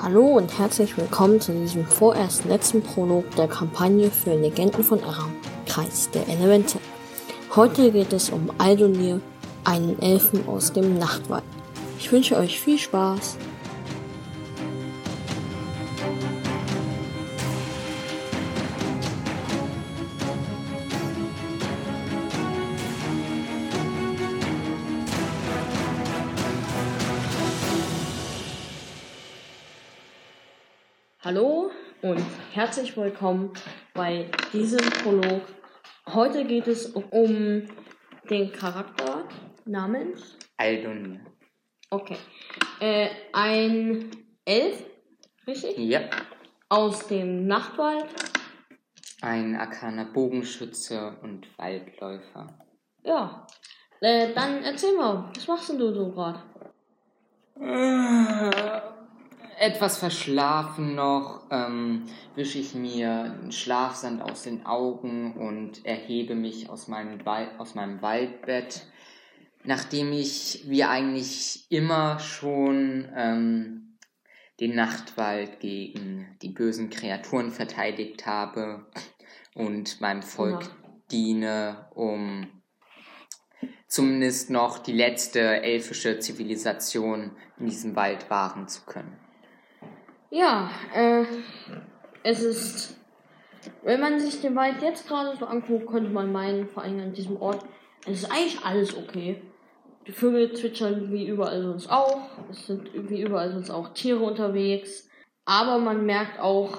Hallo und herzlich willkommen zu diesem vorerst letzten Prolog der Kampagne für Legenden von Aram, Kreis der Elemente. Heute geht es um Aldonir, einen Elfen aus dem Nachtwald. Ich wünsche euch viel Spaß. Hallo und herzlich willkommen bei diesem Prolog. Heute geht es um den Charakter namens Aldonir. Okay. Äh, ein Elf, richtig? Ja. Aus dem Nachtwald. Ein arkaner Bogenschütze und Waldläufer. Ja. Äh, dann erzähl mal, was machst denn du so gerade? Etwas verschlafen noch, ähm, wische ich mir den Schlafsand aus den Augen und erhebe mich aus meinem, Wal aus meinem Waldbett, nachdem ich, wie eigentlich immer schon, ähm, den Nachtwald gegen die bösen Kreaturen verteidigt habe und meinem Volk Ja. diene, um zumindest noch die letzte elfische Zivilisation in diesem Wald wahren zu können. Ja, äh, es ist, wenn man sich den Wald jetzt gerade so anguckt, könnte man meinen, vor allem an diesem Ort, es ist eigentlich alles okay. Die Vögel zwitschern wie überall sonst auch. Es sind wie überall sonst auch Tiere unterwegs. Aber man merkt auch,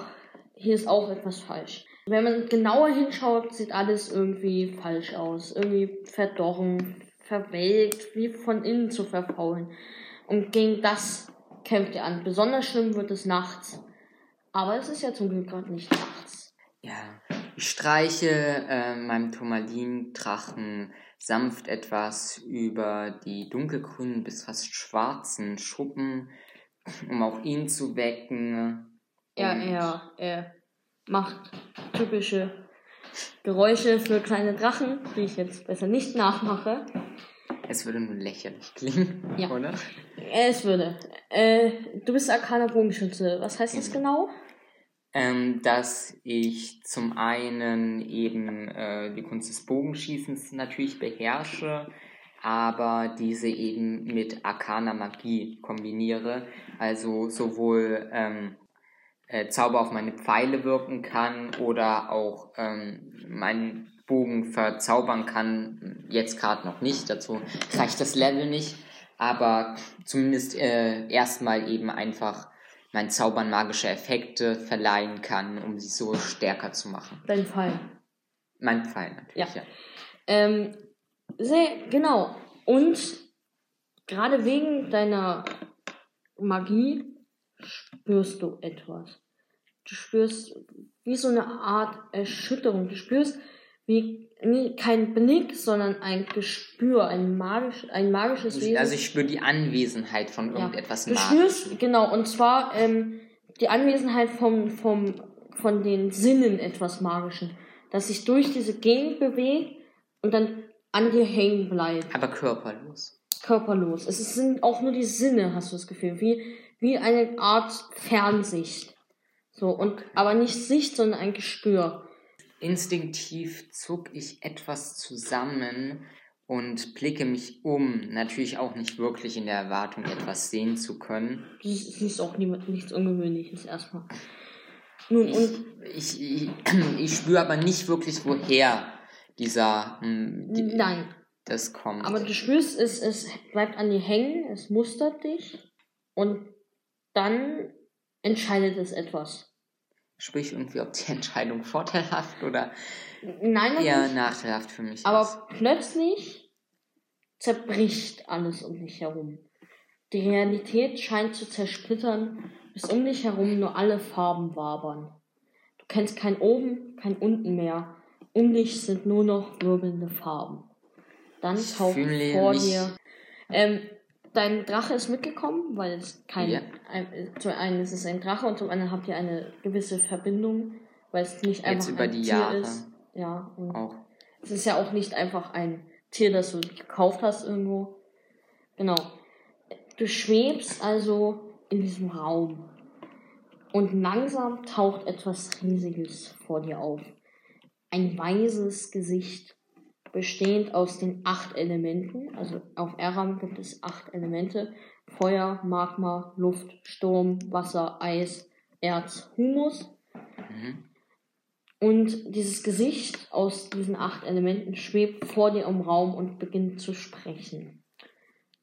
hier ist auch etwas falsch. Wenn man genauer hinschaut, sieht alles irgendwie falsch aus. Irgendwie verdorren, verwelkt, wie von innen zu verfaulen. Und gegen das kämpft ihr an. Besonders schlimm wird es nachts. Aber es ist ja zum Glück gerade nicht nachts. Ja, ich streiche äh, meinem Turmalin-Drachen sanft etwas über die dunkelgrünen bis fast schwarzen Schuppen, um auch ihn zu wecken. Ja, er, er macht typische Geräusche für kleine Drachen, die ich jetzt besser nicht nachmache. Es würde nur lächerlich klingen, Ja. oder? Es würde. Äh, du bist arkaner Bogenschütze. Was heißt das genau? Ähm, dass ich zum einen eben äh, die Kunst des Bogenschießens natürlich beherrsche, aber diese eben mit arkaner Magie kombiniere. Also sowohl ähm, äh, Zauber auf meine Pfeile wirken kann oder auch ähm, meinen Bogen verzaubern kann. Jetzt gerade noch nicht, dazu reicht das Level nicht, aber zumindest äh, erstmal eben einfach mein Zaubern magische Effekte verleihen kann, um sie so stärker zu machen. Dein Fall. Mein Pfeil natürlich, ja. Ähm, sehr, genau. Und gerade wegen deiner Magie spürst du etwas. Du spürst wie so eine Art Erschütterung. Du spürst wie nee, kein Blick, sondern ein Gespür, ein, magisch, ein magisches Wesen. Also ich spüre die Anwesenheit von Ja. irgendetwas Du Magischem. spürst, genau, und zwar ähm, die Anwesenheit vom, vom, von den Sinnen etwas Magischen, das sich durch diese Gegend bewegt und dann an dir hängen bleibt, Aber körperlos. körperlos. Es sind auch nur die Sinne, hast du das Gefühl, wie, wie eine Art Fernsicht. So, und, aber nicht Sicht, sondern ein Gespür. Instinktiv zuck ich etwas zusammen und blicke mich um. Natürlich auch nicht wirklich in der Erwartung, etwas sehen zu können. Das ist, auch nichts Ungewöhnliches erstmal. Nun, Ich, und ich, ich, ich spüre aber nicht wirklich, woher dieser hm, die, nein, das kommt. Aber du spürst, es, es bleibt an dir hängen, es mustert dich und dann entscheidet es etwas. Sprich irgendwie, ob die Entscheidung vorteilhaft oder Nein, eher nicht. nachteilhaft für mich ist. Aber plötzlich zerbricht alles um dich herum. Die Realität scheint zu zersplittern, bis um dich herum nur alle Farben wabern. Du kennst kein Oben, kein Unten mehr. Um dich sind nur noch wirbelnde Farben. Dann fühle vor dir. Ähm, dein Drache ist mitgekommen, weil es kein. Ja. Ein, zum einen ist es ein Drache und zum anderen habt ihr eine gewisse Verbindung, weil es nicht einfach Jetzt über ein die Tier Jahre ist. Ja, und auch. es ist ja auch nicht einfach ein Tier, das du gekauft hast irgendwo. Genau. Du schwebst also in diesem Raum. Und langsam taucht etwas Riesiges vor dir auf. Ein weißes Gesicht, bestehend aus den acht Elementen. Also auf Eram gibt es acht Elemente. Feuer, Magma, Luft, Sturm, Wasser, Eis, Erz, Humus. Mhm. Und dieses Gesicht aus diesen acht Elementen schwebt vor dir im Raum und beginnt zu sprechen.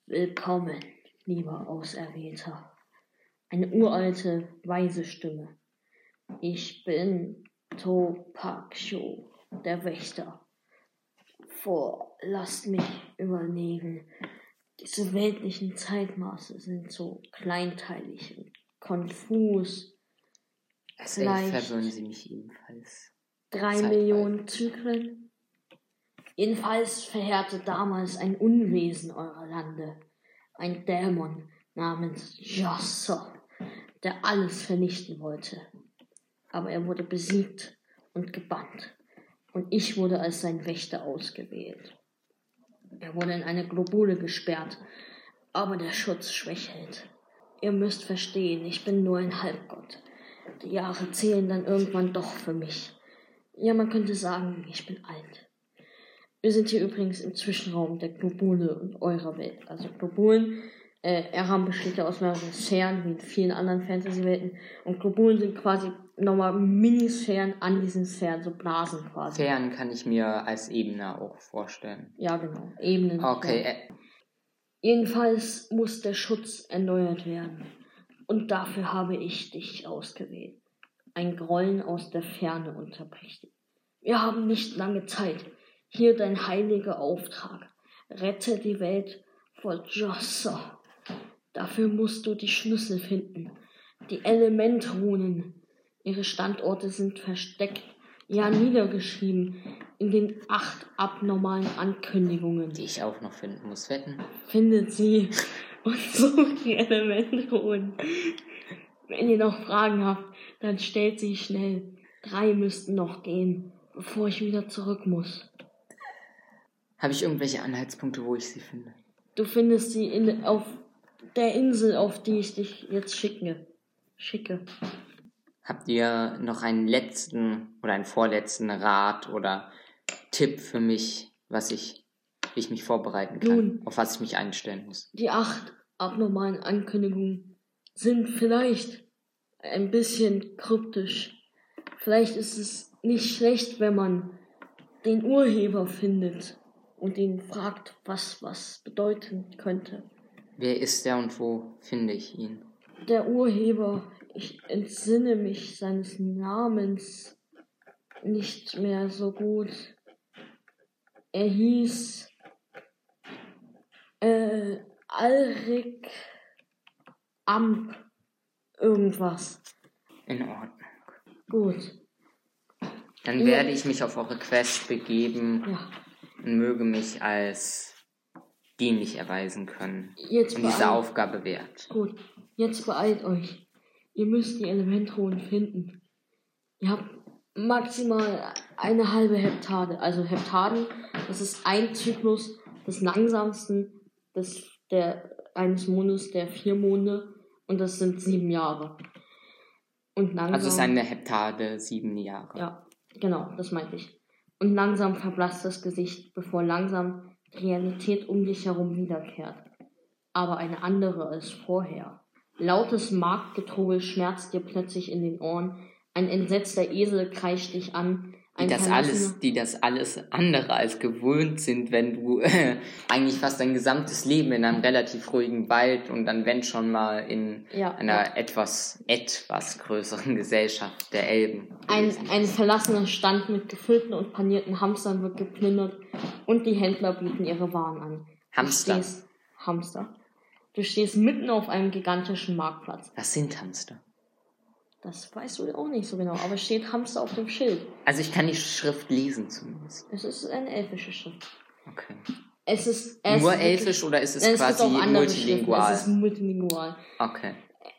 Willkommen, lieber Auserwählter. Eine uralte, weise Stimme. Ich bin Topaksho, der Wächter. Vor, lasst mich überlegen. Diese weltlichen Zeitmaße sind so kleinteilig und konfus. Als Elf Vielleicht. verwirren sie mich ebenfalls. Drei Zeitreise. Millionen Zyklen. Jedenfalls verheerte damals ein Unwesen eurer Lande. Ein Dämon namens Josser, der alles vernichten wollte. Aber er wurde besiegt und gebannt. Und ich wurde als sein Wächter ausgewählt. Er wurde in eine Globule gesperrt, aber der Schutz schwächelt. Ihr müsst verstehen, ich bin nur ein Halbgott. Die Jahre zählen dann irgendwann doch für mich. Ja, man könnte sagen, ich bin alt. Wir sind hier übrigens im Zwischenraum der Globule und eurer Welt. Also Globulen, äh, Eram besteht ja aus mehreren Sphären, wie in vielen anderen Fantasy-Welten. Und Globulen sind quasi nochmal Minisphären an diesen Sphären, so Blasen quasi. Fern kann ich mir als Ebene auch vorstellen. Ja, genau. Ebenen. Okay, äh, Jedenfalls muss der Schutz erneuert werden. Und dafür habe ich dich ausgewählt. Ein Grollen aus der Ferne unterbricht. ihn. Wir haben nicht lange Zeit. Hier dein heiliger Auftrag. Rette die Welt vor Jossa. Dafür musst du die Schlüssel finden. Die Elementrunen. Ihre Standorte sind versteckt, ja niedergeschrieben in den acht abnormalen Ankündigungen die ich auch noch finden muss. Wetten? findet sie und sucht die Elementruhen. Wenn ihr noch Fragen habt, dann stellt sie schnell. Drei müssten noch gehen, bevor ich wieder zurück muss. Habe ich irgendwelche Anhaltspunkte, wo ich sie finde? Du findest sie in, auf der Insel, auf die ich dich jetzt schicke. Schicke. Habt ihr noch einen letzten oder einen vorletzten Rat oder Tipp für mich, was ich, wie ich mich vorbereiten kann, Nun. auf was ich mich einstellen muss? Die acht abnormalen Ankündigungen sind vielleicht ein bisschen kryptisch. Vielleicht ist es nicht schlecht, wenn man den Urheber findet und ihn fragt, was was bedeuten könnte. Wer ist der und wo finde ich ihn? Der Urheber, ich entsinne mich seines Namens nicht mehr so gut. Er hieß äh, Alrik Amp irgendwas. In Ordnung. Gut, Dann Ja. werde ich mich auf eure Quest begeben ja. und möge mich als dienlich erweisen können Jetzt und diese Aufgabe wert. gut, jetzt beeilt euch. Ihr müsst die Elementruhen finden. Ihr habt maximal eine halbe Heptade. Also Heptaden, das ist ein Zyklus des langsamsten des, der, eines Mondes, der vier Monde. Und das sind sieben Jahre. Und langsam. Also es ist eine Heptade, sieben Jahre. Ja, genau, das meinte ich. Und langsam verblasst das Gesicht, bevor langsam Realität um dich herum wiederkehrt. Aber eine andere als vorher. Lautes Marktgetrubel schmerzt dir plötzlich in den Ohren. Ein entsetzter Esel kreischt dich an. Die das, alles, die das alles andere als gewöhnt sind, wenn du äh, eigentlich fast dein gesamtes Leben in einem relativ ruhigen Wald und dann wenn schon mal in Ja, einer etwas, etwas größeren Gesellschaft der Elben. Ein, ein verlassener Stand mit gefüllten und panierten Hamstern wird geplündert und die Händler bieten ihre Waren an. Hamster. Du stehst, Hamster. Du stehst mitten auf einem gigantischen Marktplatz. Was sind Hamster? Das weißt du auch nicht so genau, aber es steht Hamster auf dem Schild. Also ich kann die Schrift lesen zumindest. Es ist eine elfische Schrift. Okay. Es ist es Nur ist elfisch oder ist es wirklich- quasi multilingual? Es ist multilingual. Okay.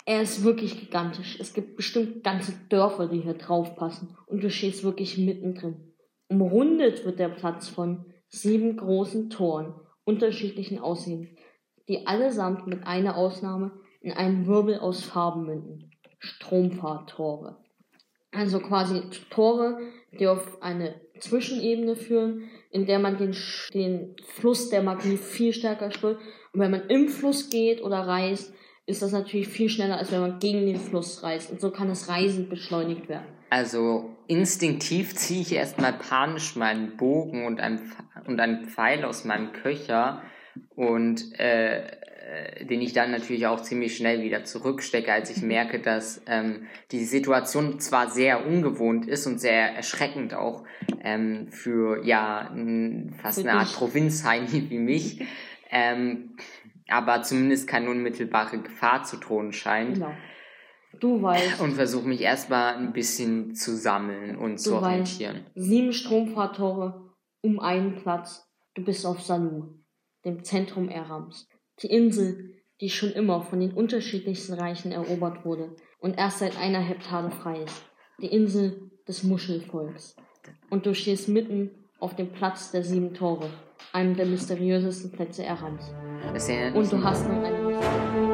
Er ist wirklich gigantisch. Es gibt bestimmt ganze Dörfer, die hier drauf passen. Und du stehst wirklich mittendrin. Umrundet wird der Platz von sieben großen Toren unterschiedlichen Aussehens, die allesamt mit einer Ausnahme in einen Wirbel aus Farben münden. Stromfahrttore. Also quasi Tore, die auf eine Zwischenebene führen, in der man den, den Fluss der Magie viel stärker spürt. Und wenn man im Fluss geht oder reist, ist das natürlich viel schneller, als wenn man gegen den Fluss reist. Und so kann das Reisen beschleunigt werden. Also instinktiv ziehe ich erstmal panisch meinen Bogen und einen, und einen Pfeil aus meinem Köcher und äh, den ich dann natürlich auch ziemlich schnell wieder zurückstecke, als ich mhm. merke, dass ähm, die Situation zwar sehr ungewohnt ist und sehr erschreckend auch ähm, für ja fast eine Art Provinzheini wie mich, ähm, aber zumindest keine unmittelbare Gefahr zu drohen scheint. Genau. Du weißt. Und versuche mich erstmal ein bisschen zu sammeln und zu orientieren. Weißt, sieben Stromfahrtore um einen Platz. Du bist auf Salu, dem Zentrum Erams. Die Insel, die schon immer von den unterschiedlichsten Reichen erobert wurde und erst seit einer Heptade frei ist. Die Insel des Muschelvolks. Und du stehst mitten auf dem Platz der sieben Tore, einem der mysteriösesten Plätze Erams. Und du hast nun eine.